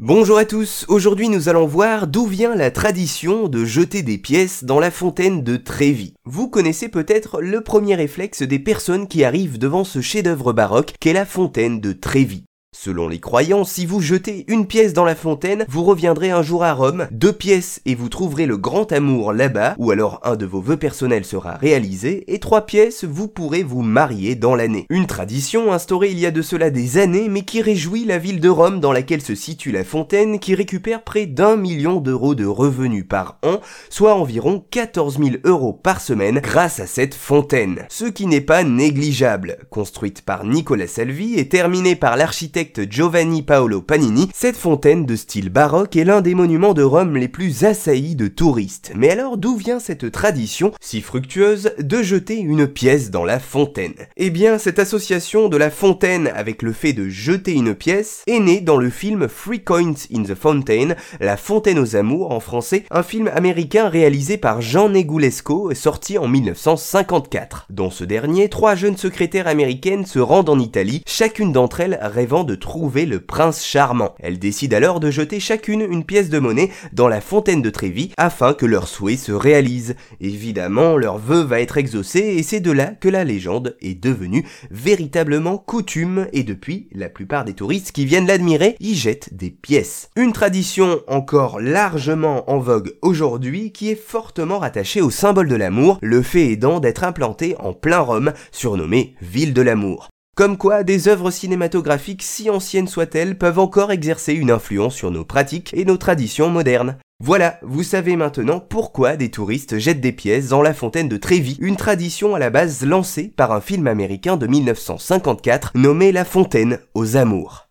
Bonjour à tous, aujourd'hui nous allons voir d'où vient la tradition de jeter des pièces dans la fontaine de Trévis. Vous connaissez peut-être le premier réflexe des personnes qui arrivent devant ce chef-d'œuvre baroque qu'est la fontaine de Trévis. Selon les croyants, si vous jetez une pièce dans la fontaine, vous reviendrez un jour à Rome, deux pièces et vous trouverez le grand amour là-bas, ou alors un de vos vœux personnels sera réalisé, et trois pièces, vous pourrez vous marier dans l'année. Une tradition instaurée il y a de cela des années, mais qui réjouit la ville de Rome dans laquelle se situe la fontaine, qui récupère près d'un million d'euros de revenus par an, soit environ 14 000 euros par semaine grâce à cette fontaine. Ce qui n'est pas négligeable. Construite par Nicolas Salvi et terminée par l'architecte Giovanni Paolo Panini, cette fontaine de style baroque est l'un des monuments de Rome les plus assaillis de touristes. Mais alors d'où vient cette tradition, si fructueuse, de jeter une pièce dans la fontaine? Eh bien, cette association de la fontaine avec le fait de jeter une pièce est née dans le film Three Coins in the Fountain, La fontaine aux amours en français, un film américain réalisé par Jean Negulesco sorti en 1954. Dans ce dernier, trois jeunes secrétaires américaines se rendent en Italie, chacune d'entre elles rêvant trouver le prince charmant. Elles décident alors de jeter chacune une pièce de monnaie dans la fontaine de Trévis afin que leur souhait se réalise. Évidemment, leur vœu va être exaucé et c'est de là que la légende est devenue véritablement coutume et depuis, la plupart des touristes qui viennent l'admirer y jettent des pièces. Une tradition encore largement en vogue aujourd'hui qui est fortement rattachée au symbole de l'amour, le fait aidant d'être implanté en plein Rome, surnommé Ville de l'amour. Comme quoi, des œuvres cinématographiques, si anciennes soient-elles, peuvent encore exercer une influence sur nos pratiques et nos traditions modernes. Voilà, vous savez maintenant pourquoi des touristes jettent des pièces dans la fontaine de Trévis, une tradition à la base lancée par un film américain de 1954 nommé La Fontaine aux Amours.